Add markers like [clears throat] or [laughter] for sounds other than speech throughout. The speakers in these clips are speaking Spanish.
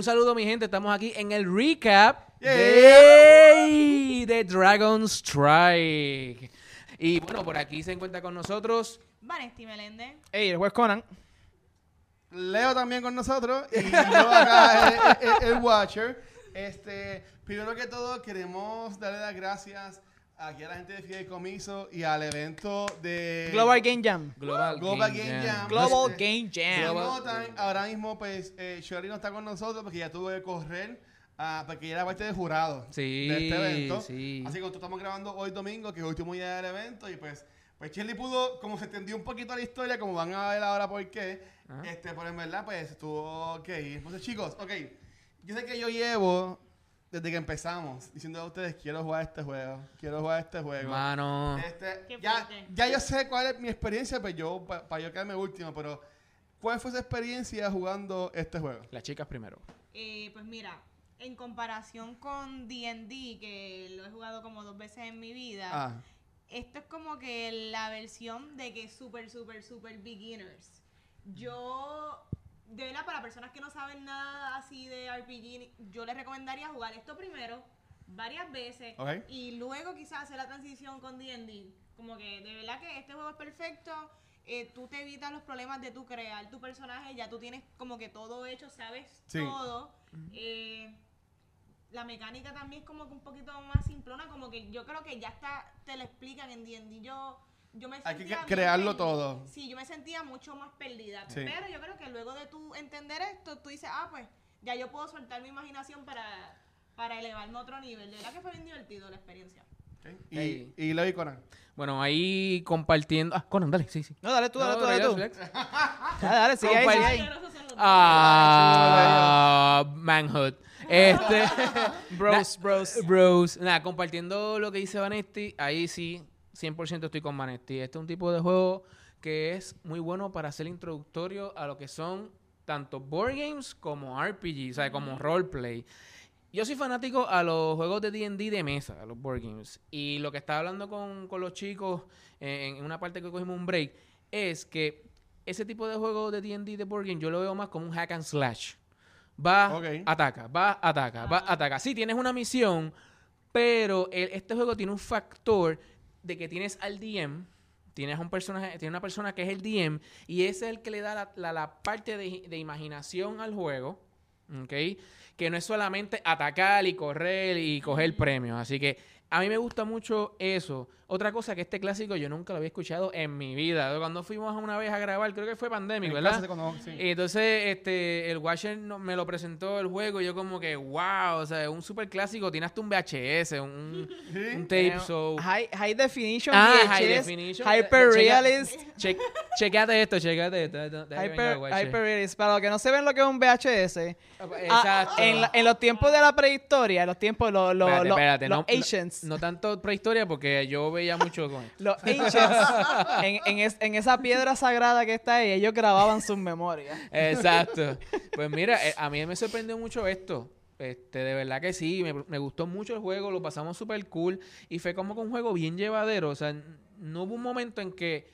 Un saludo, mi gente. Estamos aquí en el recap Yeah. de, de Dragon Strike. Y bueno, por aquí se encuentra con nosotros. Vanesti Meléndez. Ey, el juez Conan. Leo también con nosotros y [laughs] yo acá el, el- el Watcher. Este, primero que todo queremos darle las gracias aquí a la gente de Fideicomiso y al evento de Global Game Jam. Global, Global Game Game Jam. Jam. Global Este, Game Jam. Global- notan, ahora mismo pues eh, Shirley no está con nosotros porque ya tuvo que correr ah, porque ella era parte del jurado Sí, de este evento. sí. Así que nosotros estamos grabando hoy domingo, que es el último día del evento y pues pues Shirley pudo, como se entendió un poquito la historia, como van a ver ahora por qué, Ajá. este, pero en verdad pues estuvo ir. Entonces chicos, ok, yo sé que yo llevo desde que empezamos diciendo a ustedes quiero jugar este juego, quiero jugar este juego. Mano. Este, ya, fuerte. ya yo sé cuál es mi experiencia, pues yo, para yo quedarme último, pero ¿cuál fue su experiencia jugando este juego? Las chicas primero. Eh, pues mira, en comparación con D&D, que lo he jugado como dos veces en mi vida, Ah, esto es como que la versión de que super, super, super beginners. Yo, de verdad, para personas que no saben nada así de RPG, yo les recomendaría jugar esto primero, varias veces, y luego quizás hacer la transición con D&D. Como que de verdad que este juego es perfecto. eh, tú te evitas los problemas de tú crear tu personaje, ya tú tienes como que todo hecho, sabes Sí. todo. Eh, la mecánica también es como que un poquito más simplona, como que yo creo que ya está, te lo explican en D&D. Yo, yo me Hay que crearlo todo. Sí, yo me sentía mucho más perdida. Sí. Pero yo creo que luego de tú entender esto, tú dices, ah, pues ya yo puedo soltar mi imaginación para, para elevarme a otro nivel. De verdad que fue bien divertido la experiencia. ok. Y, Ey. y Leo y Conan. Bueno, ahí compartiendo. Ah, Conan, dale, sí, sí. No, dale tú, dale No, tú, dale tú. [laughs] Dale, dale, sigue ahí, sigue ahí. Son los Ah, manhood. Este, [laughs] Bros, bros. bros. Nada, compartiendo lo que dice Vanesti, ahí sí, 100% estoy con Vanesti. Este es un tipo de juego que es muy bueno para hacer introductorio a lo que son tanto board games como RPG, o sea, como roleplay. Yo soy fanático a los juegos de D&D de mesa, a los board games. Y lo que estaba hablando con, con los chicos eh, en una parte que cogimos un break es que ese tipo de juego de D&D de board game yo lo veo más como un hack and slash. Va, ataca, va, ataca, va, ataca. Sí, tienes una misión, pero el- este juego tiene un factor de que tienes al DM, tienes un personaje, tienes una persona que es el DM y ese es el que le da la, la- la parte de, de imaginación al juego, ¿ok? Que no es solamente atacar y correr y coger premios. Así que a mí me gusta mucho eso. Otra cosa que este clásico yo nunca lo había escuchado en mi vida. Cuando fuimos una vez a grabar, creo que fue Pandemic, En ¿verdad? clase cuando- sí. Y entonces, este, el Watcher no- me lo presentó el juego y yo como que, wow, o sea, es un super clásico, tiene hasta un VHS, un, [laughs] Sí. un tape, so... High, high definition, Ah, VHS, high definition. Hyper realist. Che, chequeate esto, chequeate esto. Hyper, hyper realist. Para los que no se ven lo que es un VHS, ah, Exacto. en, la- en los tiempos de la prehistoria, en los tiempos, los, los, Espérate, los- espérate, los no- no- ancients, No, tanto prehistoria porque yo veía mucho con los [laughs] ancients, en, en, es- en esa piedra sagrada que está ahí, ellos grababan sus memorias. Exacto. Pues mira, eh, a mí me sorprendió mucho esto. Este, de verdad que sí, me, me gustó mucho el juego, lo pasamos súper cool y fue como que un juego bien llevadero. O sea, n- no hubo un momento en que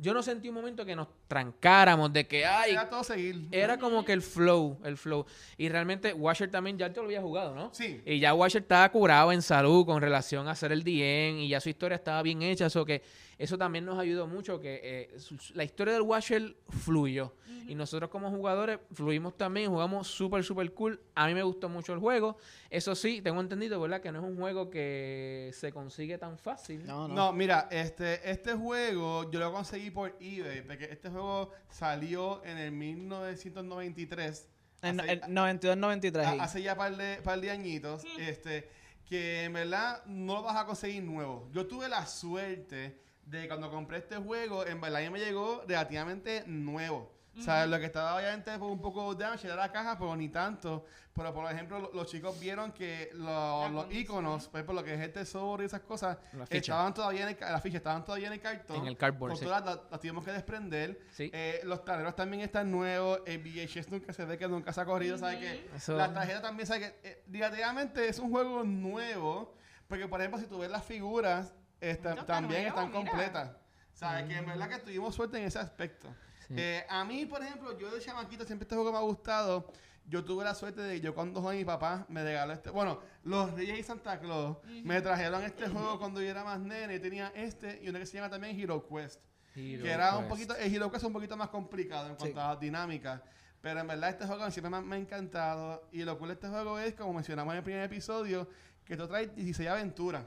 yo no sentí un momento que nos trancáramos de que, ay, Era todo seguir. era como que el flow, el flow. Y realmente Washer también ya te lo había jugado, ¿no? Sí. Y ya Washer estaba curado en salud con relación a hacer el DM y ya su historia estaba bien hecha, eso que eso también nos ayudó mucho que eh, la historia del Washer fluyó. Y nosotros como jugadores fluimos también, jugamos súper, súper cool. A mí me gustó mucho el juego. Eso sí, tengo entendido, ¿verdad? Que no es un juego que se consigue tan fácil. No, no. No, mira, este, este juego yo lo conseguí por eBay, porque este juego salió en el 1993. En, hace- en 92-93. a- ahí. hace ya par de, par de añitos, este, que en verdad no lo vas a conseguir nuevo. Yo tuve la suerte de cuando compré este juego, en verdad ya me llegó relativamente nuevo. O sea, lo que estaba obviamente fue un poco damage era la caja, pero ni tanto. Pero, por ejemplo, lo- los chicos vieron que lo- los iconos, por ejemplo, lo que es el tesoro y esas cosas, estaban todavía en el, la ficha estaban todavía en el cartón. En el cardboard, sí. las, las tuvimos que desprender. Sí. Eh, los tableros también están nuevos. El VHS nunca se ve que nunca se ha corrido. ¿Sabe que Eso- La tarjeta también, ¿sabe que eh, Relativamente es un juego nuevo. Porque, por ejemplo, si tú ves las figuras, No, está también nuevo, están mira. completas. ¿Sabes? Que en verdad que tuvimos suerte en ese aspecto. Sí. Eh, a mí, por ejemplo, yo de chamaquito siempre este juego me ha gustado. yo tuve la suerte de yo cuando joven mi papá me regaló este, bueno, los Reyes y Santa Claus me trajeron este juego cuando yo era más nene, y tenía este y uno que se llama también Hero Quest, Hero que era un Quest. poquito, el Hero Quest es un poquito más complicado en cuanto Sí. a dinámica, pero en verdad este juego siempre me, me ha encantado y lo cool de este juego es, como mencionamos en el primer episodio, que te trae 16 aventuras.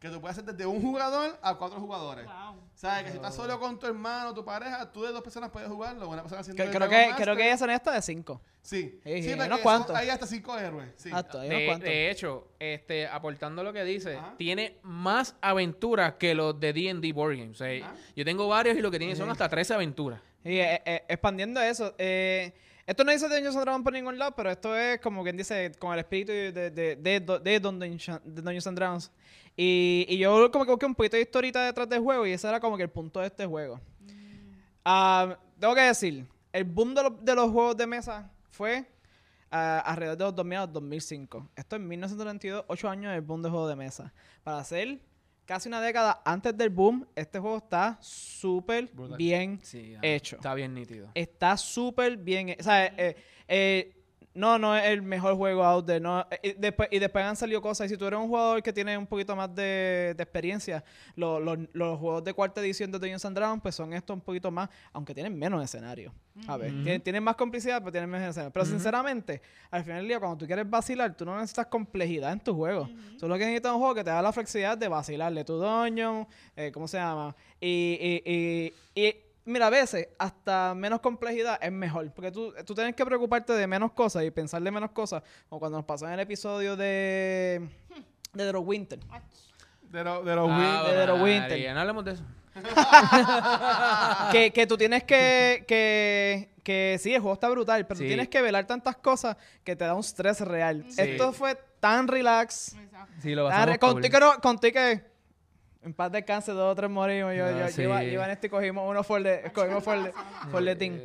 Que tú puedes hacer desde un jugador a cuatro jugadores. Wow. ¿Sabes? Que si estás solo con tu hermano, tu pareja, tú de dos personas puedes jugarlo. Una persona haciendo creo, Dragon que, creo que ellas son estas de 5. Sí. Sí, sí, unos cuantos. Hay hasta cinco héroes. Sí. Exacto, hay unos De, cuantos. de hecho, este, aportando lo que dice, Ajá. tiene más aventuras que los de D&D Board Games. O sea, Ajá. Yo tengo varios y lo que tiene son hasta 13 aventuras. Y eh, eh, expandiendo eso, eh, esto no dice Dungeons and Dragons por ningún lado, pero esto es como quien dice, con el espíritu de, de, de, de, de Dungeons de and Dragons. Y, y yo como que busqué un poquito de historita detrás del juego y ese era como que el punto de este juego. Ah, tengo que decir, el boom de, los- de los juegos de mesa fue ah, alrededor de los 2000 a los 2005. Esto en 1992, 8 años del boom de juegos de mesa. Para hacer casi una década antes del boom, este juego está súper bien Sí, hecho. Está bien nítido. Está súper bien. O sea, eh, eh, no, no es el mejor juego out there. No, eh, y, después, y después han salido cosas. Y si tú eres un jugador que tiene un poquito más de, de experiencia, lo- lo- los juegos de cuarta edición de Dungeons and Dragons, pues son estos un poquito más, aunque tienen menos escenarios. A ver, Ujú. tienen, tienen más complicidad, pero tienen menos escenarios. Pero sinceramente, al final del día, cuando tú quieres vacilar, tú no necesitas complejidad en tu juego. Tú lo que necesitas es un juego que te da la flexibilidad de vacilarle tu dungeon, eh, ¿cómo se llama? Y, y, y, y, mira, a veces hasta menos complejidad es mejor. Porque tú, tú tienes que preocuparte de menos cosas y pensar de menos cosas. Como cuando nos pasó en el episodio de, de The Winter. De, lo- de los Ah, de The María, Winter. No hablemos de eso. [laughs] que, que tú tienes que, que, que sí, el juego está brutal, pero Sí. tienes que velar tantas cosas que te da un estrés real. Sí. Esto fue tan relax. Exacto. Sí, lo tan cool. contigo, no- contigo que en paz descanse, dos o tres morimos. Yo, Ah, yo, yo sí. iba, en este y cogimos uno for the, cogimos for the, for the team.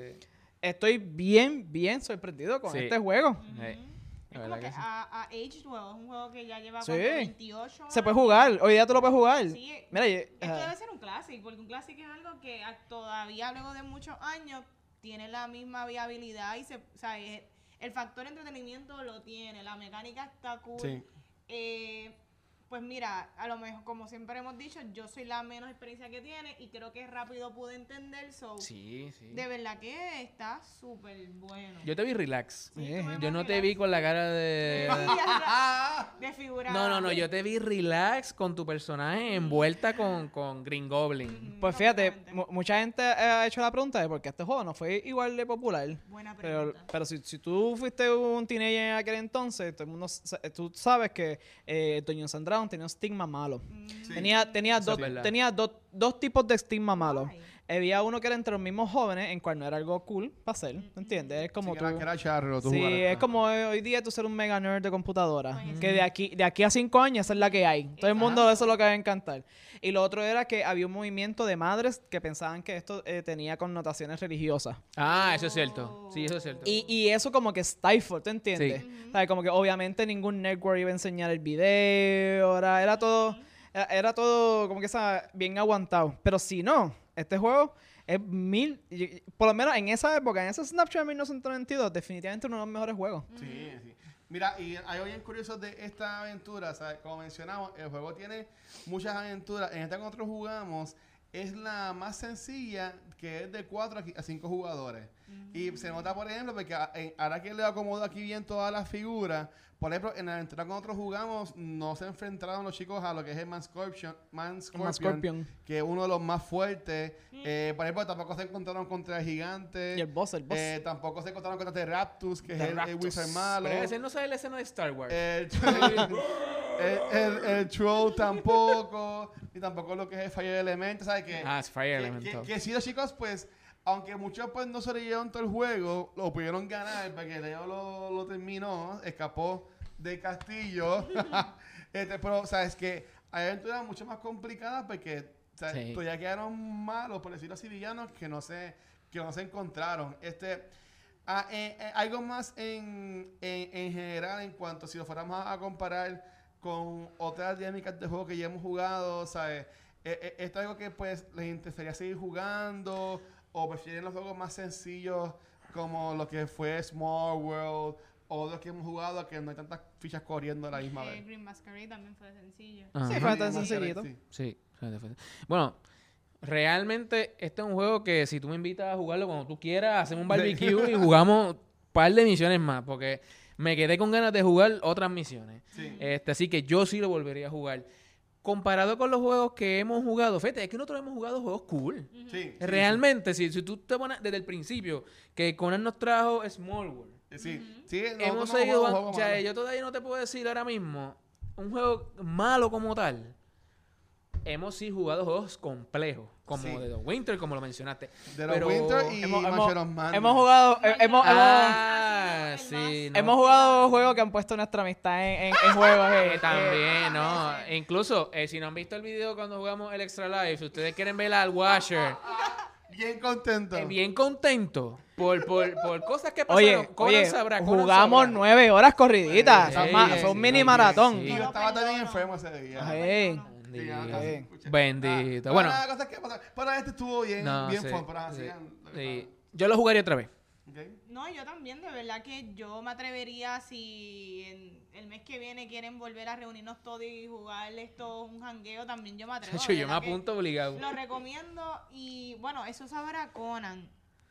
Estoy bien, bien sorprendido con Sí. este juego. Es como que que sí. a, a Aged Well, es un juego que ya lleva Sí. como 28 Se puede años. jugar. Hoy día tú lo puedes jugar. Sí, Mira, yo- Esto debe ser un clásico, porque un clásico es algo que a- todavía luego de muchos años tiene la misma viabilidad y se, o sea, es- el factor entretenimiento lo tiene, la mecánica está cool. Sí. Eh, pues mira, a lo mejor, como siempre hemos dicho, yo soy la menos experiencia que tiene y creo que rápido pude entender, so, Sí, sí. de verdad que está súper bueno. Yo te vi relax. Sí, Eh, Yo no te vi con la cara de... [laughs] [laughs] Desfigurada. No, no, no. Yo te vi relax con tu personaje envuelta con, con Green Goblin. Pues fíjate, mucha gente ha hecho la pregunta de por qué este juego no fue igual de popular. Buena Pero, pregunta. pero si, si tú fuiste un teenager en aquel entonces, todo el mundo, tú sabes que eh, Dungeons and Dragons tenía un estigma malo. Mm, Sí. Tenía, tenía, Eso dos, tenía dos, dos tipos de estigma malo. Ay. Había uno que era entre los mismos jóvenes, en cual no era algo cool para hacer, ¿me entiendes? Es como Sí, tú... que era, que era charro, tú Sí, jugar es como hoy día tú ser un mega nerd de computadora. Que de aquí, de aquí a cinco años esa es la que hay. Todo el mundo Exacto. eso es lo que va a encantar. Y lo otro era que había un movimiento de madres que pensaban que esto eh, tenía connotaciones religiosas. Ah, eso es cierto. Sí, eso es cierto. Y, y eso como que stifle, ¿te entiendes? Sí. ¿Sabes? Como que obviamente ningún network iba a enseñar el video, era, era todo, era, era todo como que esa, bien aguantado. Pero si no, este juego es mil, por lo menos en esa época, en ese Snapchat de 1992, definitivamente uno de los mejores juegos. Sí, sí. Mira, y hay bien curioso de esta aventura, ¿sabes? Como mencionamos, el juego tiene muchas aventuras. En esta que nosotros jugamos es la más sencilla, que es de 4 a 5 jugadores. Y se nota, por ejemplo, porque a- en- ahora que le acomodo aquí bien todas las figuras, por ejemplo, en la aventura que nosotros jugamos, no se enfrentaron los chicos a lo que es el Man Scorpion, Man Scorpion, Scorpion. que es uno de los más fuertes. Eh, por ejemplo, tampoco se encontraron contra el gigante. Y el boss, el boss. Eh, tampoco se encontraron contra The Raptus, que es el, el Raptus. Wizard malo. Pero ese no sabe la escena de Star Wars. El, [laughs] el, el- el Troll tampoco. Y tampoco lo que es el Fire Element. ¿Sabes qué? ah, es Fire que, Elemental. que, que sí, los chicos, pues, aunque muchos pues no sobrevivieron todo el juego, lo pudieron ganar porque Leo lo, lo terminó, escapó del castillo. [laughs] [laughs] este, pero, ¿sabes que Hay aventuras mucho más complicadas porque. Sí. todavía quedaron malos, por decirlo así, villanos que no se, que no se encontraron. Este, ah, eh, eh, algo más en, en, en general en cuanto si lo fuéramos a, a comparar con otras dinámicas de juego que ya hemos jugado, ¿sabes? Eh, eh, ¿Esto es algo que pues les interesaría seguir jugando o prefieren los juegos más sencillos como lo que fue Small World o los que hemos jugado que no hay tantas fichas corriendo a la misma Eh, vez. Green Masquerade también fue sencillo. Ajá. Sí, fue tan sencillito. sí. Sí. Bueno, realmente este es un juego que si tú me invitas a jugarlo cuando tú quieras, hacemos un barbecue y [laughs] jugamos un par de misiones más, porque me quedé con ganas de jugar otras misiones. Sí. Este, así que yo sí lo volvería a jugar. Comparado con los juegos que hemos jugado, fíjate, es que nosotros hemos jugado juegos cool. Sí, sí, Realmente, si, si tú te pones desde el principio que Conan nos trajo Small World, Sí, sí. sí hemos no seguido, jugamos o juegos sea, yo todavía no te puedo decir ahora mismo un juego malo como tal. Hemos sí jugado juegos complejos, como Sí. de The Winter, como lo mencionaste. De los pero- Winter y Hemos, hemos- hemos jugado, hemos, hemos, Ah, El sí. no. hemos jugado juegos que han puesto nuestra amistad en, en, en juegos. eh, también, no. E incluso, eh, si no han visto el video cuando jugamos el Extra Life, si ustedes quieren ver al Washer, Bien contento. eh, bien contento por, por, por cosas que pasaron. Oye, Conan oye, sabrá, Conan jugamos sabrá. nueve horas corriditas. Sí, Ma- sí, fue un sí, mini sí, maratón. Y sí. yo estaba también enfermo ese día. Ay. Sí, ya, Bendito. casi, Sí. escucha. Bendito. Ah, Bueno. nada, cosas que pasan. Pero este estuvo bien, No, bien sí, fun, pero así. sí. Yo lo jugaría otra vez. Ok. No, yo también, de verdad que yo me atrevería si en el mes que viene quieren volver a reunirnos todos y jugar esto un jangueo, también yo me atrevo. [laughs] Yo, yo me apunto obligado. Lo recomiendo y bueno, eso sabrá Conan.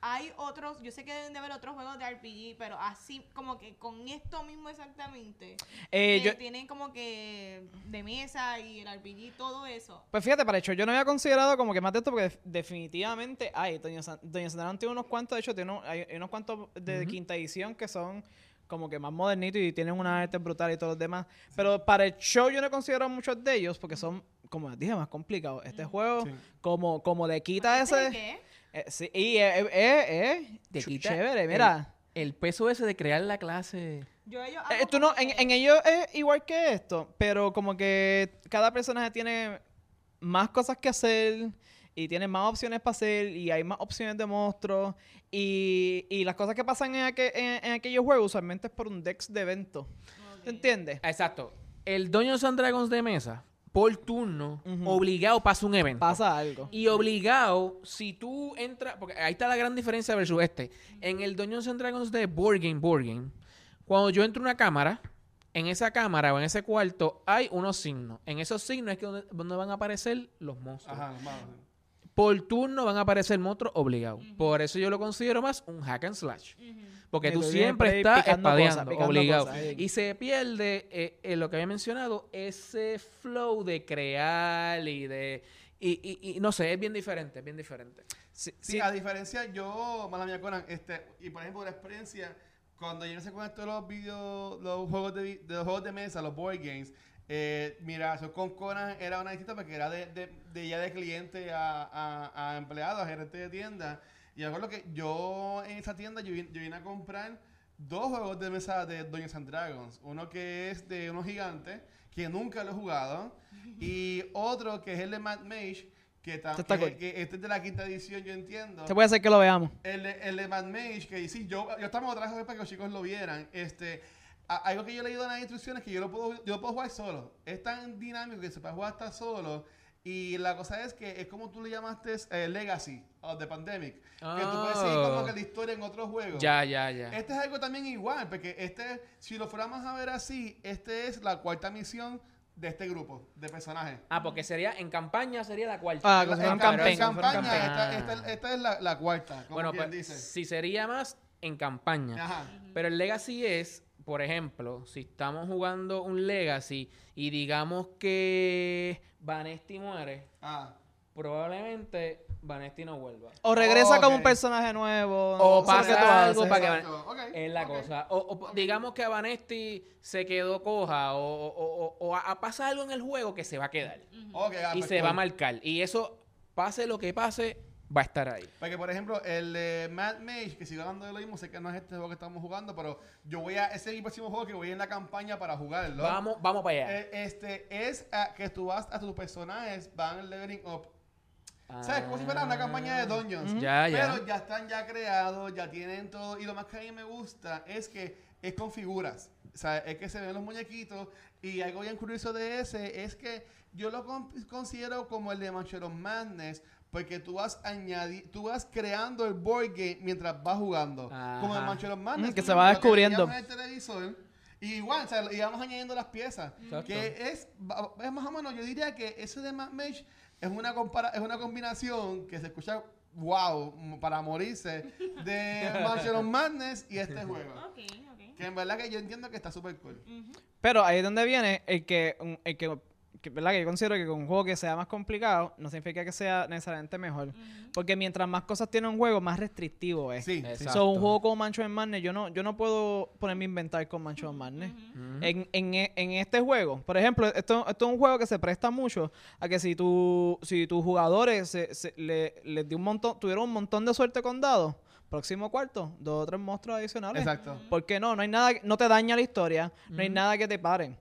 Hay otros, yo sé que deben de haber otros juegos de RPG, pero así como que con esto mismo exactamente. Eh, que yo- tienen como que de mesa y el RPG, todo eso. Pues fíjate, para hecho, yo no había considerado como que más de esto, porque def- definitivamente hay. Doña, San, Doña Sandra tiene unos cuantos, de hecho, tiene unos- hay, unos cuantos de quinta edición que son como que más modernitos y tienen una arte brutal y todos los demás. Pero para el show yo no he considerado muchos de ellos porque son, como les dije, más complicados. Este juego, Sí. como, como le quita ¿Este ese... qué? Eh, sí, y es eh, eh, eh, Te ch- quita chévere, mira. El peso ese de crear la clase. Yo ellos Eh, hago tú no, en, ellos es igual que esto, pero como que cada personaje tiene más cosas que hacer y tiene más opciones para hacer y hay más opciones de monstruos y, y las cosas que pasan en, aqu- en- en aquellos juegos usualmente es por un dex de evento. Ok. ¿Te entiendes? Exacto. El Dungeons and Dragons de mesa, por turno, obligado pasa un evento. Pasa algo. Y obligado, si tú entras, porque ahí está la gran diferencia versus este. En el Dungeons and Dragons de Board Game, Board Game, cuando yo entro a una cámara, en esa cámara o en ese cuarto hay unos signos. En esos signos es que donde, donde van a aparecer los monstruos. Ajá, malos. Por turno van a aparecer monstruos obligados. Por eso yo lo considero más un hack and slash. Ujú. Porque Que tú siempre estás espadeando, cosas, obligado. cosas. Y se pierde eh, eh, lo que había mencionado, ese flow de crear y de... Y, y- y no sé, es bien diferente, es bien diferente. Sí, Sí, sí. a diferencia, yo, mala mía, Conan, este, y por ejemplo, la experiencia, cuando yo no sé con esto de los videos, los juegos de los juegos de mesa, los board games, eh, mira, eso con Conan era una distinta porque era de, de, de ya de cliente a, a, a empleado, a gerente de tienda. Y me acuerdo que yo en esa tienda yo, yo vine a comprar dos juegos de mesa de Dungeons and Dragons. Uno que es de unos gigantes, que nunca lo he jugado, y [laughs] otro que es el de Mad Mage, que, Este está que- que este es de la quinta edición, yo entiendo. Se puede hacer que lo veamos. El el de Mad Mage, que sí, yo, yo estaba otra vez para que los chicos lo vieran. Este, algo que yo he leído en las instrucciones que yo lo puedo, yo lo puedo jugar solo. Es tan dinámico que se puede jugar hasta solo. Y la cosa es que es como tú le llamaste eh, Legacy of the Pandemic. Que tú puedes seguir como Oh. que la historia en otros juegos. Ya, ya, ya. Este es algo también igual, porque este, si lo fuéramos a ver así, este es la cuarta misión de este grupo de personajes. Ah, porque sería en campaña sería la cuarta. Ah, En como fuera en campaña, campaign. esta, esta- esta es la, la cuarta, como bueno, pues dice. si sería más en campaña. Ajá. Pero el Legacy es, por ejemplo, si estamos jugando un Legacy y digamos que Vanesti muere, Ah. probablemente Vanesti no vuelva. O regresa como un personaje nuevo. O pasa tú algo haces. para que- Exacto, ok, Es la cosa. O, o digamos que a Vanesti se quedó coja o, o- o- o a- a pasa algo en el juego que se va a quedar ah, y pues se va a marcar. Y eso, pase lo que pase, va a estar ahí. Porque, por ejemplo, el de Mad Mage, que sigo hablando de lo mismo, sé que no es este juego que estamos jugando, pero yo voy a, ese es mi próximo juego que voy en la campaña para jugarlo. Vamos, vamos para allá. Eh, este es ah, que tú vas a tus personajes, van leveling up. ¿Sabes? Como si fuera una campaña de Dungeons. Ya, ya. Pero ya están ya creados, ya tienen todo. Y lo más que a mí me gusta es que es con figuras. O sea, es que se ven los muñequitos. Y algo bien curioso de ese es que yo lo con- considero como el de Manchero Madness. Porque tú vas añadi- tú vas creando el board game mientras vas jugando. Ajá. Como el Mancho de los Madness. Mm, que se va descubriendo. veíamos en el televisor, y igual, o sea, íbamos añadiendo las piezas. Exacto. Que es, más o menos, yo diría que eso de Mad Mage es una, compara es una combinación que se escucha, wow, para morirse, de [laughs] of Madness y este juego. Que en verdad que yo entiendo que está súper cool. Pero ahí es donde viene el que, el que, que, ¿verdad? que yo considero que con un juego que sea más complicado no significa que sea necesariamente mejor. Porque mientras más cosas tiene un juego, más restrictivo es. Sí. So, un juego como Mancho en Madness, yo no, yo no puedo ponerme a inventar con Mancho en Madness. En, en, e- en este juego, por ejemplo, esto, esto es un juego que se presta mucho a que si, tu, si tus jugadores se, se- le, les dio un montón, tuvieron un montón de suerte con dados, próximo cuarto, dos o tres monstruos adicionales. Exacto. ¿Por qué no? No hay nada, no te daña la historia, no hay nada que te paren.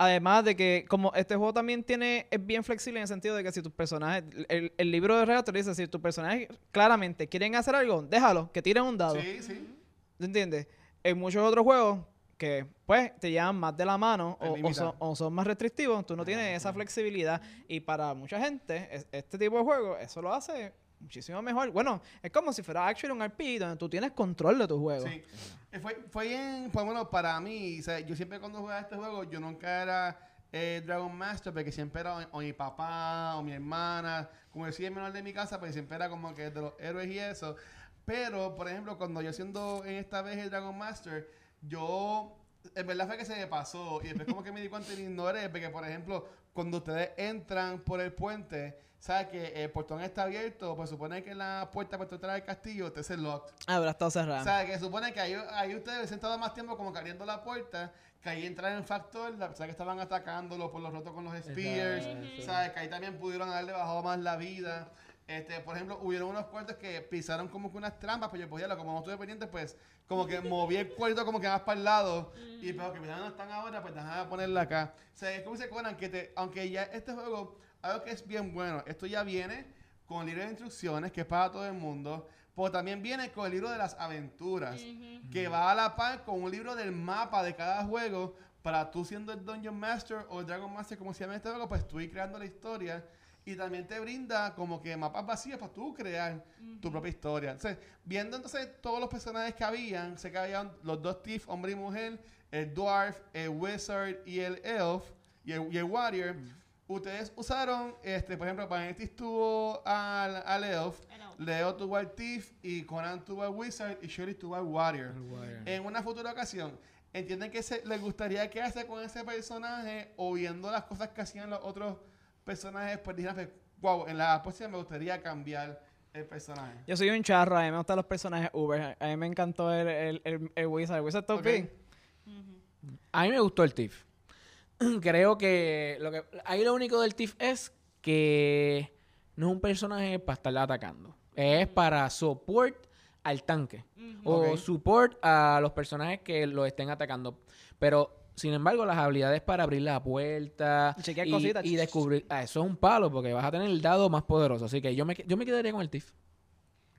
Además de que, como este juego también tiene, es bien flexible en el sentido de que si tus personajes, el, el libro de reglas te dice, si tus personajes claramente quieren hacer algo, déjalo, que tiren un dado. Sí, sí. ¿Te entiendes? En muchos otros juegos que, pues, te llevan más de la mano o, o son, o son más restrictivos, tú no tienes esa flexibilidad. Y para mucha gente, es- este tipo de juego, eso lo hace muchísimo mejor. Bueno, es como si fuera actually un RPG donde tú tienes control de tu juego. Sí. Eh, Fue, fue bien, pues bueno, para mí, o sea, yo siempre cuando jugaba este juego, yo nunca era eh, Dragon Master, porque siempre era o, o mi papá o mi hermana, como decía el menor de mi casa, pues siempre era como que de los héroes y eso. Pero, por ejemplo, cuando yo siendo en esta vez el Dragon Master, yo, en verdad fue que se me pasó, y después como que me di cuenta y ignoré, porque, por ejemplo, cuando ustedes entran por el puente, ¿sabes que el portón está abierto? Pues supone que la puerta para entrar al castillo está ese locked. Ah, pero está cerrada. O sea, que supone que ahí, ahí ustedes sentado más tiempo como que abriendo la puerta, que ahí entraron en factor, la persona que estaban atacándolo por los rotos con los spears, Exacto. ¿sabes? Que ahí también pudieron haberle bajado más la vida. Este, por ejemplo, hubieron unos cuartos que pisaron como que unas trampas, pues yo podía, como no estuve pendiente, pues como que moví el cuarto como que más para el lado. Y pero que ya no están ahora, pues déjame ponerla acá. O sea, es como se Conan, que te, aunque ya este juego, algo que es bien bueno, esto ya viene con libro de instrucciones, que es para todo el mundo, pero también viene con el libro de las aventuras, que va a la par con un libro del mapa de cada juego, para tú siendo el Dungeon Master o el Dragon Master, como se llama este juego, pues tú ir creando la historia. Y también te brinda como que mapas vacíos para tú crear tu propia historia. Entonces, viendo entonces todos los personajes que habían, sé que habían los dos Thief, hombre y mujer, el Dwarf, el Wizard y el Elf, y el, y el Warrior. Ustedes usaron, este, por ejemplo, Vanetti tuvo al, al Elf, El elf. Leo tuvo al Thief, y Conan tuvo al Wizard, y Shirley tuvo al Warrior. En una futura ocasión, ¿entienden que se, les gustaría quedarse con ese personaje o viendo las cosas que hacían los otros personajes? Pues dijeron, wow, en la próxima me gustaría cambiar el personaje. Yo soy un charro, a mí me gustan los personajes Uber. A mí me encantó el, el, el, el Wizard. El Wizard bien. A mí me gustó el TIF. [clears throat] Creo que lo que ahí lo único del TIF es que no es un personaje para estarla atacando. Es para support al tanque. O Ok. support a los personajes que lo estén atacando. Pero, sin embargo, las habilidades para abrir la puerta Y chequear y, cositas. y descubrir... ah, eso es un palo porque vas a tener el dado más poderoso. Así que yo me, yo me quedaría con el TIF.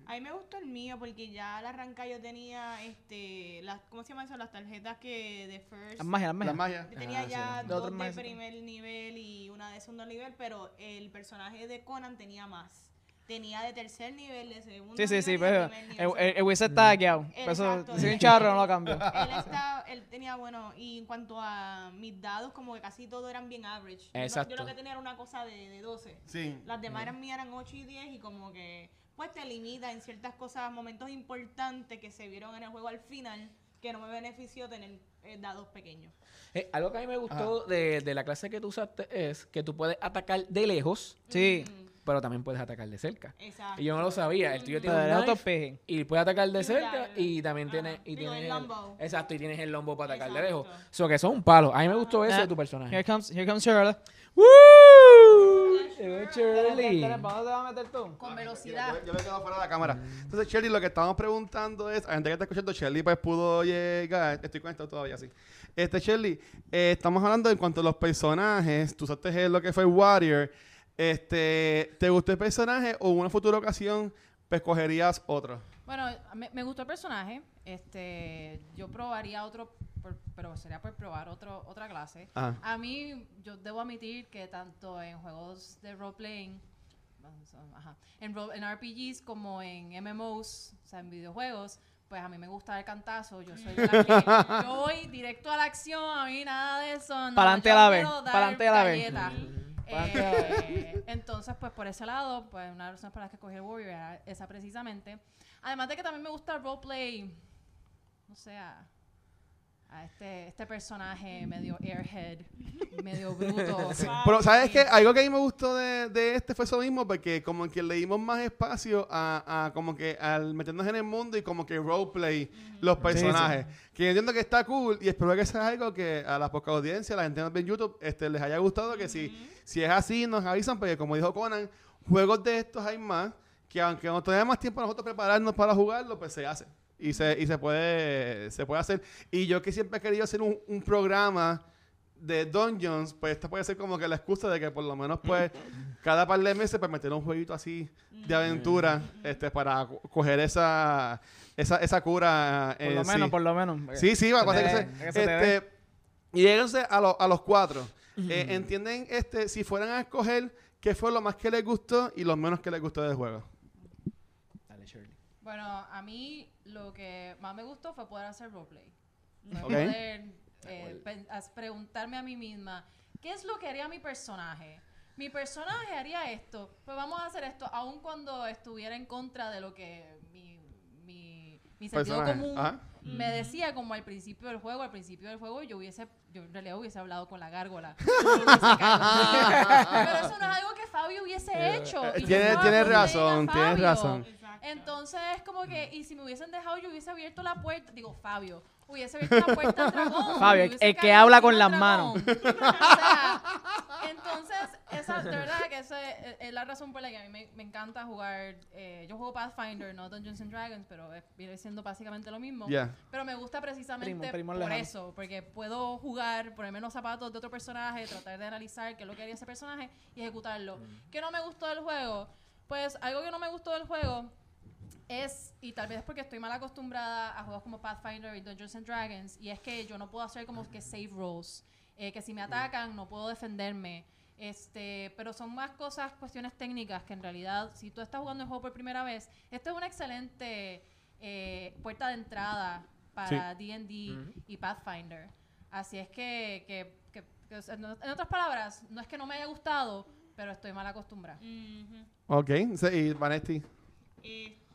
A mí me gustó el mío porque ya al arrancar yo tenía, este, las, ¿cómo se llama eso? Las tarjetas que de First. Las magias, las La magias. magia. Yo tenía Ah, ya dos de primer nivel y una de segundo nivel, pero el personaje de Conan tenía más. Tenía de tercer nivel, de segundo Sí, sí, sí, nivel pero el, nivel. el, el Wizard está hackeado. Eso, si un charro, no lo cambio. él, está, él tenía, bueno, y en cuanto a mis dados, como que casi todos eran bien average. Exacto. Yo, lo que tenía era una cosa de, de 12. Sí. Las demás eran mías eran 8 y 10 y como que pues te limita en ciertas cosas, momentos importantes que se vieron en el juego al final, que no me benefició tener eh, dados pequeños. Eh, algo que a mí me gustó de, de la clase que tú usaste es que tú puedes atacar de lejos, Sí. Mm, pero también puedes atacar de cerca. exacto. Y yo no lo sabía. El tuyo tiene Pero un knife y puede atacar de cerca y también tiene y Digo, tienes el lombo. exacto y tienes el lombo para atacar de lejos. So que son un palo. A mí me gustó eso de tu personaje. Here comes, here comes Shirley. ¡Woo! Shirley. ¿Dónde te vas a meter tú? Con Yo, velocidad. yo me quedo fuera de la cámara. Entonces, Shelly, lo que estábamos preguntando es, a gente que está escuchando, Shelly pues pudo llegar, estoy conectado todavía, sí. Este, Shelly, eh, estamos hablando en cuanto a los personajes, tú usaste lo que fue Warrior, este, ¿te gustó el personaje o en una futura ocasión pues cogerías otro? Bueno, me, me gustó el personaje. Este, yo probaría otro, por- pero sería por probar otro, otra clase. Ajá. A mí, yo debo admitir que tanto en juegos de role-playing ajá. En, ro- en RPGs como en MMOs, o sea, en videojuegos, pues a mí me gusta el cantazo. Yo soy la que [laughs] yo voy directo a la acción, a mí nada de eso. No, Pa'lante yo a la vez, dar pa'lante a la vez. Eh, entonces, pues por ese lado, pues una de las razones por las que cogí el Warrior era esa precisamente. Además de que también me gusta el roleplay, no sé, a, este, este personaje medio airhead, medio bruto. [laughs] Pero, ¿sabes qué? Algo que a mí me gustó de, de este fue eso mismo, porque como que le dimos más espacio a, a como que al meternos en el mundo y como que roleplay los personajes. Que yo entiendo que está cool y espero que sea algo que a la poca audiencia, a la gente que nos ve en YouTube, este, les haya gustado. Que si, si es así, nos avisan, porque como dijo Conan, juegos de estos hay más, que aunque no tenemos más tiempo nosotros prepararnos para jugarlo, pues se hace. Y se, y se puede se puede hacer. Y yo que siempre he querido hacer un, un programa de Dungeons, pues esta puede ser como que la excusa de que por lo menos pues [laughs] cada par de meses pues meter un jueguito así de aventura este para co- coger esa esa, esa cura Por lo sí. menos, por lo menos. Sí, sí, va a que se- este, y lléguense a, lo- a los cuatro. Eh, ¿Entienden este si fueran a escoger qué fue lo más que les gustó y lo menos que les gustó del juego? Dale, Shirley. Bueno, a mí lo que más me gustó fue poder hacer roleplay. Fue Ok. Poder eh, preguntarme a mí misma, ¿qué es lo que haría mi personaje? Mi personaje haría esto, pues vamos a hacer esto, aun cuando estuviera en contra de lo que mi, mi, mi sentido Personaje, común ajá. me decía como al principio del juego, al principio del juego yo hubiese, yo en realidad hubiese hablado con la gárgola. [laughs] [laughs] Pero eso no es algo que Fabio hubiese hecho. y yo Tienes- tienes razón, tienes razón. Entonces es como que, y si me hubiesen dejado, yo hubiese abierto la puerta, digo, Fabio, hubiese abierto la puerta al dragón. [laughs] Fabio, el- que habla con las dragón. [laughs] o sea, entonces, esa, de verdad que esa es, es la razón por la que a mí me, me encanta jugar, eh, yo juego Pathfinder, no Dungeons and Dragons, pero viene siendo básicamente lo mismo. Pero me gusta precisamente Primo, primo por lejano. eso, porque puedo jugar, ponerme los zapatos de otro personaje, tratar de analizar qué es lo que haría ese personaje y ejecutarlo. ¿Qué no me gustó del juego? Pues algo que no me gustó del juego es, y tal vez porque estoy mal acostumbrada a juegos como Pathfinder y Dungeons and Dragons, y es que yo no puedo hacer como que save rolls, eh, que si me atacan no puedo defenderme. Este, pero son más cosas, cuestiones técnicas que en realidad, si tú estás jugando el juego por primera vez, esto es una excelente eh, puerta de entrada para D&D y Pathfinder. Así es que, que, en otras palabras, no es que no me haya gustado, pero estoy mal acostumbrada. Ujú. Ok, sí, y Vanetti. Este,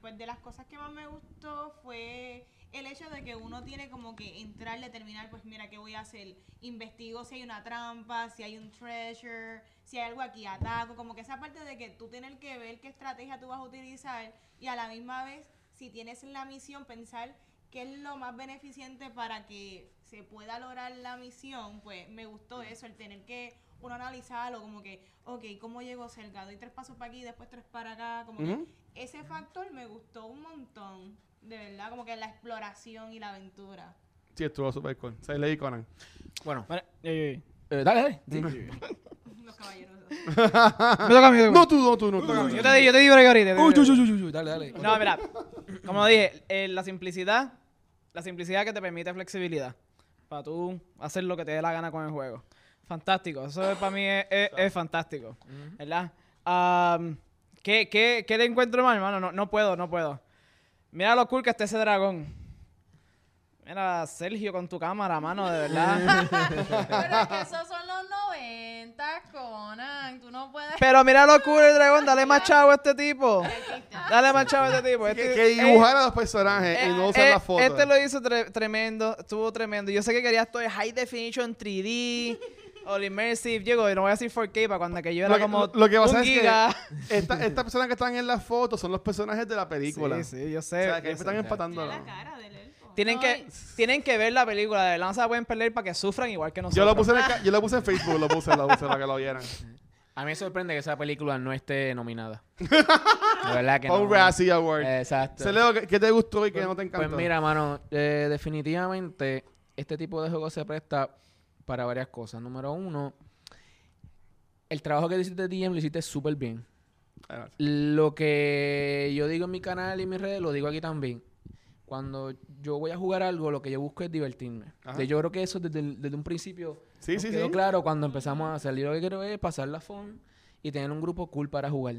pues de las cosas que más me gustó fue el hecho de que uno tiene como que entrar, determinar, pues mira, ¿qué voy a hacer? Investigo si hay una trampa, si hay un treasure, si hay algo aquí, ataco, como que esa parte de que tú tienes que ver qué estrategia tú vas a utilizar y a la misma vez, si tienes la misión, pensar qué es lo más beneficiente para que se pueda lograr la misión, pues me gustó eso, el tener que uno analizarlo, como que, ok, ¿cómo llego cerca? Doy tres pasos para aquí, después tres para acá, como Ujú. que ese factor me gustó un montón, de verdad, como que la exploración y la aventura. Sí, estuvo súper cool. Se leí Conan. Bueno, Bueno, yo- yo- yo. eh, dale, dale. Sí. [laughs] Los caballeros. Me toca a mí, me toca a mí. No, tú, no, tú, no, tú. no, Yo te digo, yo te digo ahorita. te Uy, uy, uy, uy, uy, dale, dale. No, mira, como dije, eh, la simplicidad, la simplicidad que te permite flexibilidad para tú hacer lo que te dé la gana con el juego. Fantástico, eso para mí es, es- es fantástico, ¿verdad? Am, ¿qué, qué, qué le encuentro mal, hermano? No, no puedo, no puedo. Mira lo cool que está ese dragón. Mira, Sergio, con tu cámara, mano, de verdad. [laughs] Pero es que esos son los 90, Conan. Tú no puedes. Pero mira lo cool el dragón, dale más chavo a este tipo. Dale más chavo a este tipo. Que, Este- que eh, dibujar a los personajes y no usar eh, la foto. Este lo hizo tre- tremendo, estuvo tremendo. Yo sé que quería esto de high definition 3D, all immersive. Llego, y no voy a decir 4K para cuando que yo era Lo que- como lo que pasa un es que giga. Esta- Estas personas que están en la foto son los personajes de la película. Sí, sí, yo O sé. sea, que yo están empatando. la cara del elfo. Tienen, No, que, tienen que ver la película, de verdad no se la pueden perder para que sufran igual que nosotros. Yo lo puse en, el [laughs] yo lo puse en Facebook, lo puse, lo puse para que lo vieran. A mí me sorprende que esa película no esté nominada. [laughs] De verdad que no. un Razzie Award. Exacto. Se leo, ¿qué, qué te gustó y qué Pues- no te encantó? Pues mira, mano, eh, definitivamente este tipo de juego se presta para varias cosas. Número uno, el trabajo que hiciste de DM lo hiciste súper bien. Lo que yo digo en mi canal y en mis redes, lo digo aquí también. Cuando yo voy a jugar algo, lo que yo busco es divertirme. Ajá. Yo creo que eso desde, desde un principio Sí, nos sí, quedó sí. claro cuando empezamos a salir. Lo que quiero es pasar la phone y tener un grupo cool para jugar.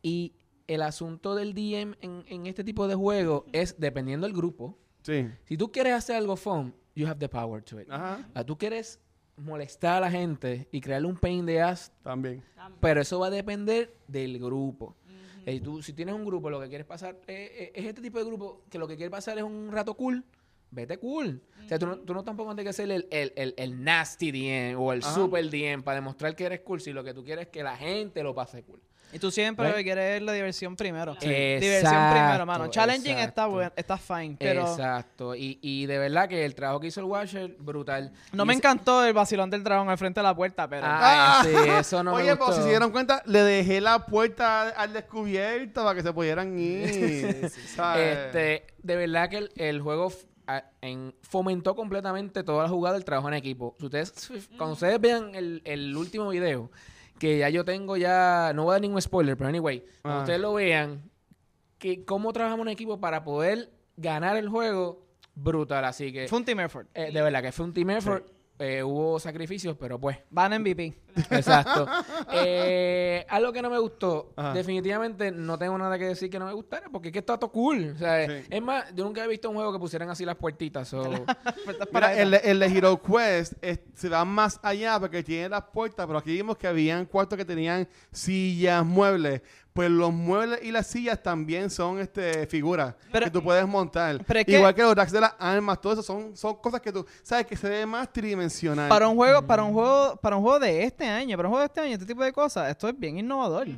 Y el asunto del DM en, en este tipo de juegos es dependiendo del grupo. Sí. Si tú quieres hacer algo fun, you have the power to it. Ajá. Ah, tú quieres molestar a la gente y crearle un pain de ass, También. pero eso va a depender del grupo. Eh, tú, si tienes un grupo, lo que quieres pasar eh, eh, es este tipo de grupo que lo que quiere pasar es un rato cool. Vete cool. O sea, tú no, tú no tampoco tienes que ser el, el, el, el nasty DM o el Ajá. super DM para demostrar que eres cool. Si lo que tú quieres es que la gente lo pase cool. Y tú siempre que quieres es la diversión primero. Sí. Diversión primero, mano. Challenging está bueno, está fine, pero Exacto. Y, y de verdad que el trabajo que hizo el Watcher, brutal. no Y me encantó el vacilón del dragón al frente de la puerta, pero Ah, sí, eso no me Oye, pues gustó. si se dieron cuenta, le dejé la puerta al descubierto para que se pudieran ir. ¿sabes? Este, de verdad que el, el juego a- en- fomentó completamente toda la jugada del trabajo en equipo. Si ustedes, cuando ustedes vean el, el último video, que ya yo tengo ya, no voy a dar ningún spoiler, pero anyway, cuando Ah. ustedes lo vean, que cómo trabajamos en equipo para poder ganar el juego, brutal. Así que, fue un team effort. eh, de verdad que fue un team effort. Eh, hubo sacrificios, pero pues, Van MVP. Exacto. [laughs] Eh, algo que no me gustó, Ajá. definitivamente no tengo nada que decir que no me gustara, porque es que está todo cool. O sea, Sí. Es más, yo nunca he visto un juego que pusieran así las puertitas. so- [laughs] Mira, el, de- el de Hero Quest es- se va más allá porque tiene las puertas, pero aquí vimos que habían cuartos que tenían sillas, muebles. Pues los muebles y las sillas también son este figuras Pero- que tú puedes montar. pero es que- Igual que, los racks de las armas, todo eso son, son cosas que tú sabes que se ve más tridimensional. Para un juego, para un juego, para un juego de este año, para un juego de este año, este tipo de cosas, esto es bien innovador.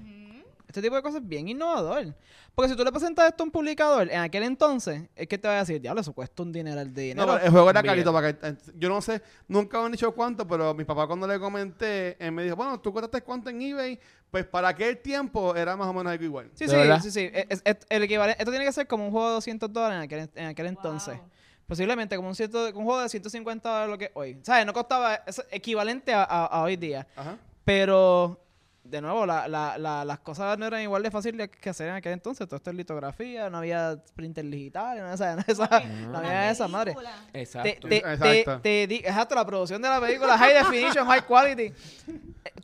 Este tipo de cosas es bien innovador. Porque si tú le presentas esto a un publicador en aquel entonces, es que te va a decir, diablo, eso cuesta un dineral de No, dinero. pero el juego era carito. Para que, eh, yo no sé, nunca me han dicho cuánto, pero mi papá cuando le comenté, él me dijo, bueno, tú costaste cuánto en eBay, pues para aquel tiempo era más o menos algo igual. Sí, ¿De sí, sí, sí. Es- es- el equivalente, esto tiene que ser como un juego de 200 dólares en aquel, en aquel entonces. Posiblemente como un, cierto, un juego de 150 dólares lo que hoy. ¿Sabes? No costaba es equivalente a, a- a hoy día. Ajá. Pero, de nuevo, la, la, la- las cosas no eran igual de fáciles que hacer en aquel entonces. Todo esto es litografía, no había printer digital, [laughs] no, esa- no, esa- no había esa madre. Exacto. te, Exacto. te, te di- exacto, la producción de la película, high definition, high quality.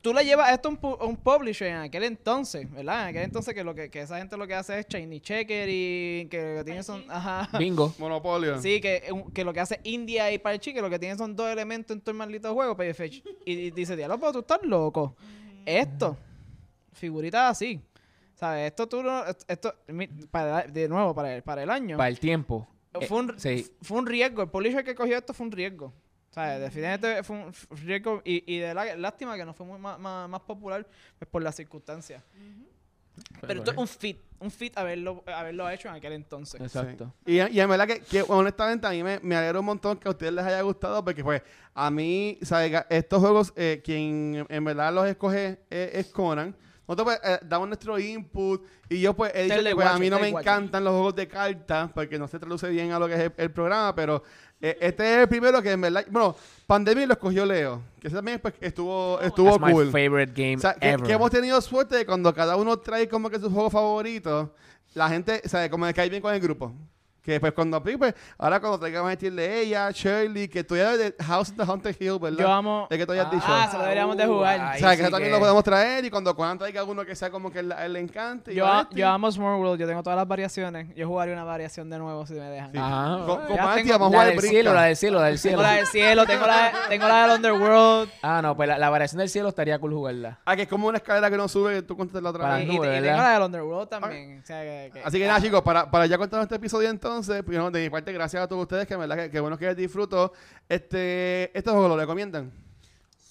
Tú le llevas esto a un, a un publisher en aquel entonces, ¿verdad? En aquel entonces que lo que, que esa gente lo que hace es Chinese Checker y que lo que tiene son... Ajá. Bingo. Monopolio. Sí, que, lo que hace India y Parchi, que lo que tiene son dos elementos en todo el maldito juego, Payfetch. Y, y dice, diablo, pero tú estás loco. Esto, figuritas así. ¿Sabes? Esto tú no... Esto, para, de nuevo, para el, para el año. Para el tiempo. Eh, Fue un, sí. fue un riesgo. El publisher que cogió esto fue un riesgo. Sea, definitivamente fue un riesgo. Y, y de la, lástima que no fue muy ma- más, popular pues, por las circunstancias. Pero esto es un fit. Un fit haberlo, haberlo hecho en aquel entonces. Exacto. Sí. Y, y en verdad que, que, honestamente a mí me, me alegra un montón que a ustedes les haya gustado porque pues a mí, ¿sabes? Estos juegos, eh, quien en verdad los escoge es, es Conan. Nosotros pues eh, damos nuestro input y yo pues he dicho que pues, a mí no me encantan los juegos de cartas porque no se traduce bien a lo que es el, el programa, pero eh, este es el primero que en verdad, bueno, Pandemic lo escogió Leo, que ese también pues, estuvo, estuvo That's my cool. favorite game O sea, que, ever. que hemos tenido suerte de cuando cada uno trae como que su juego favorito, la gente, o sea, como que cae bien con el grupo. Que pues cuando, pues, ahora cuando traigamos a decirle ella, Shirley, que tú ya de House of the Haunted Hill, ¿verdad? Yo amo. De que tú hayas Ah, dicho. Ah, se lo deberíamos de jugar. o sea, que sí eso también que- lo podemos traer y cuando Conan traiga uno que sea como que él, a él le encante. Yo, Vanetti. yo amo Small World. Yo tengo todas las variaciones. Yo jugaría una variación de nuevo si me dejan. Sí. Ajá. Con, con tengo- vamos a La jugar del brinca. cielo, la del cielo, la del Tengo cielo. la del cielo, tengo la, tengo la del Underworld. Ah, no, pues la, la variación del cielo estaría cool jugarla. Ah, que es como una escalera que no sube, tú contaste la otra Para vez. Y, y- y nube, tengo la del Underworld también. O sea, que- que- Así que nada, chicos, para, para ya contar este episodio entonces, pues, de mi parte, gracias a todos ustedes, que en verdad que, que bueno que disfruto. Este, este juego lo recomiendan.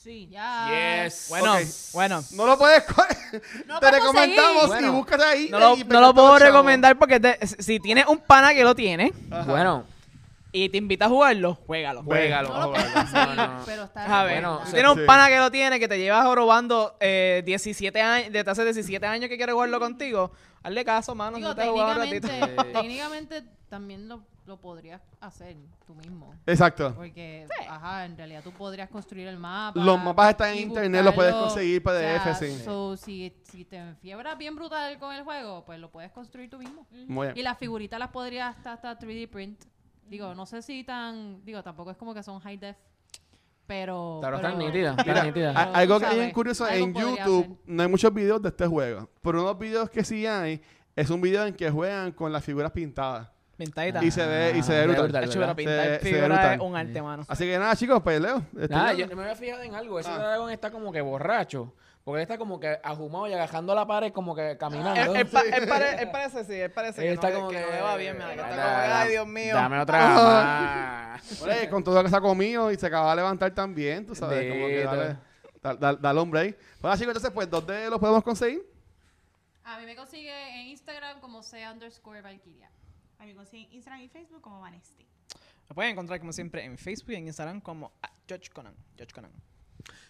Sí. Ya. Yes. Bueno, bueno. No lo puedes [laughs] No Te recomendamos y búscate ahí. No lo, y no lo pégate puedo recomendar porque te- si tienes un pana que lo tiene Ajá. Bueno, y te invita a jugarlo, juégalo. juégalo. No juégalo. pero está A ver, Bueno, si sí. tienes un Sí. pana que lo tiene, que te llevas jorobando eh, 17 años, desde hace 17 años que quiere jugarlo contigo, hazle caso, mano. Digo, no te jugado un ratito. técnicamente, [laughs] técnicamente también lo, lo podrías hacer tú mismo. Exacto. Porque, ajá, en realidad tú podrías construir el mapa. Los mapas están en y internet, los puedes conseguir PDF, O sea, sí. so, si, si te enfiebras bien brutal con el juego, pues lo puedes construir tú mismo. Muy Y bien. las figuritas las podrías hasta, hasta 3D print. Digo, no sé si tan... Digo, tampoco es como que son high def. Pero... Claro, pero- están nítidas, están nítidas. tú algo que es sabes, bien curioso, algo en podría YouTube ser. no hay muchos videos de este juego, pero unos videos que sí hay es un video en que juegan con las figuras pintadas. Pintadita. Y se ve, y se ve Ah, brutal. brutal, Hecho, ¿verdad? pero pintar Se- se ve figura brutal. es un arte, mano. Así que nada, chicos, pues Leo. este, Nada, ya- yo me había fijado en algo. Ese Ah. dragón está como que borracho. Porque él está como que ajumado y agajando la pared, como que caminando. Él, él pa- él pare- él parece, sí, él parece Él que, está no, como que, que- no le va bien, mira, que está como que, ay, Dios mío. Dame otra. [laughs] Oye, con todo lo que se ha comido y se acaba de levantar también, tú sabes, como que dale, da- da- dale un break. Bueno, chicos, entonces, pues, ¿dónde los podemos conseguir? A mí me consigue en Instagram como sea underscore Valkyria. A mí me consiguen Instagram y Facebook como Vanesti. Lo pueden encontrar, como siempre, en Facebook y en Instagram como George Conan. George Conan.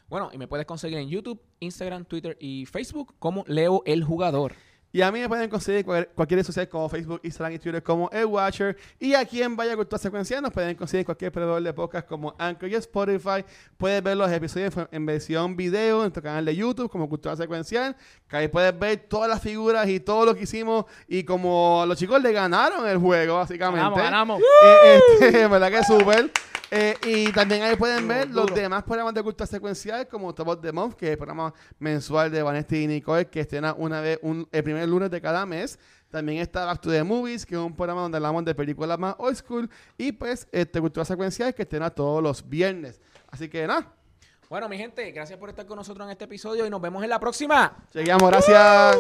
Bueno, y me puedes conseguir en YouTube, Instagram, Twitter y Facebook como Leo el Jugador. Y a mí me pueden conseguir cualquier, cualquier red social como Facebook, Instagram y Twitter como El Watcher. Y aquí en Vaya Cultura Secuencial nos pueden conseguir cualquier proveedor de podcast como Anchor y Spotify. Puedes ver los episodios en- en versión video en nuestro canal de YouTube como Cultura Secuencial. Que ahí puedes ver todas las figuras y todo lo que hicimos. Y como los chicos le ganaron el juego, básicamente. Ganamos, ganamos. Eh, este, [laughs] ¿Verdad que súper? Eh, y también ahí pueden ver los duro. demás programas de cultura secuencial, como Top of the Month, que es el programa mensual de Vanessa y Nicole, que estrena una vez un, el primer lunes de cada mes. También está Back to the Movies, que es un programa donde hablamos de películas más old school. Y pues, este, cultura secuencial, que estrena todos los viernes. Así que nada, Bueno, mi gente, gracias por estar con nosotros en este episodio y nos vemos en la próxima. seguimos, gracias.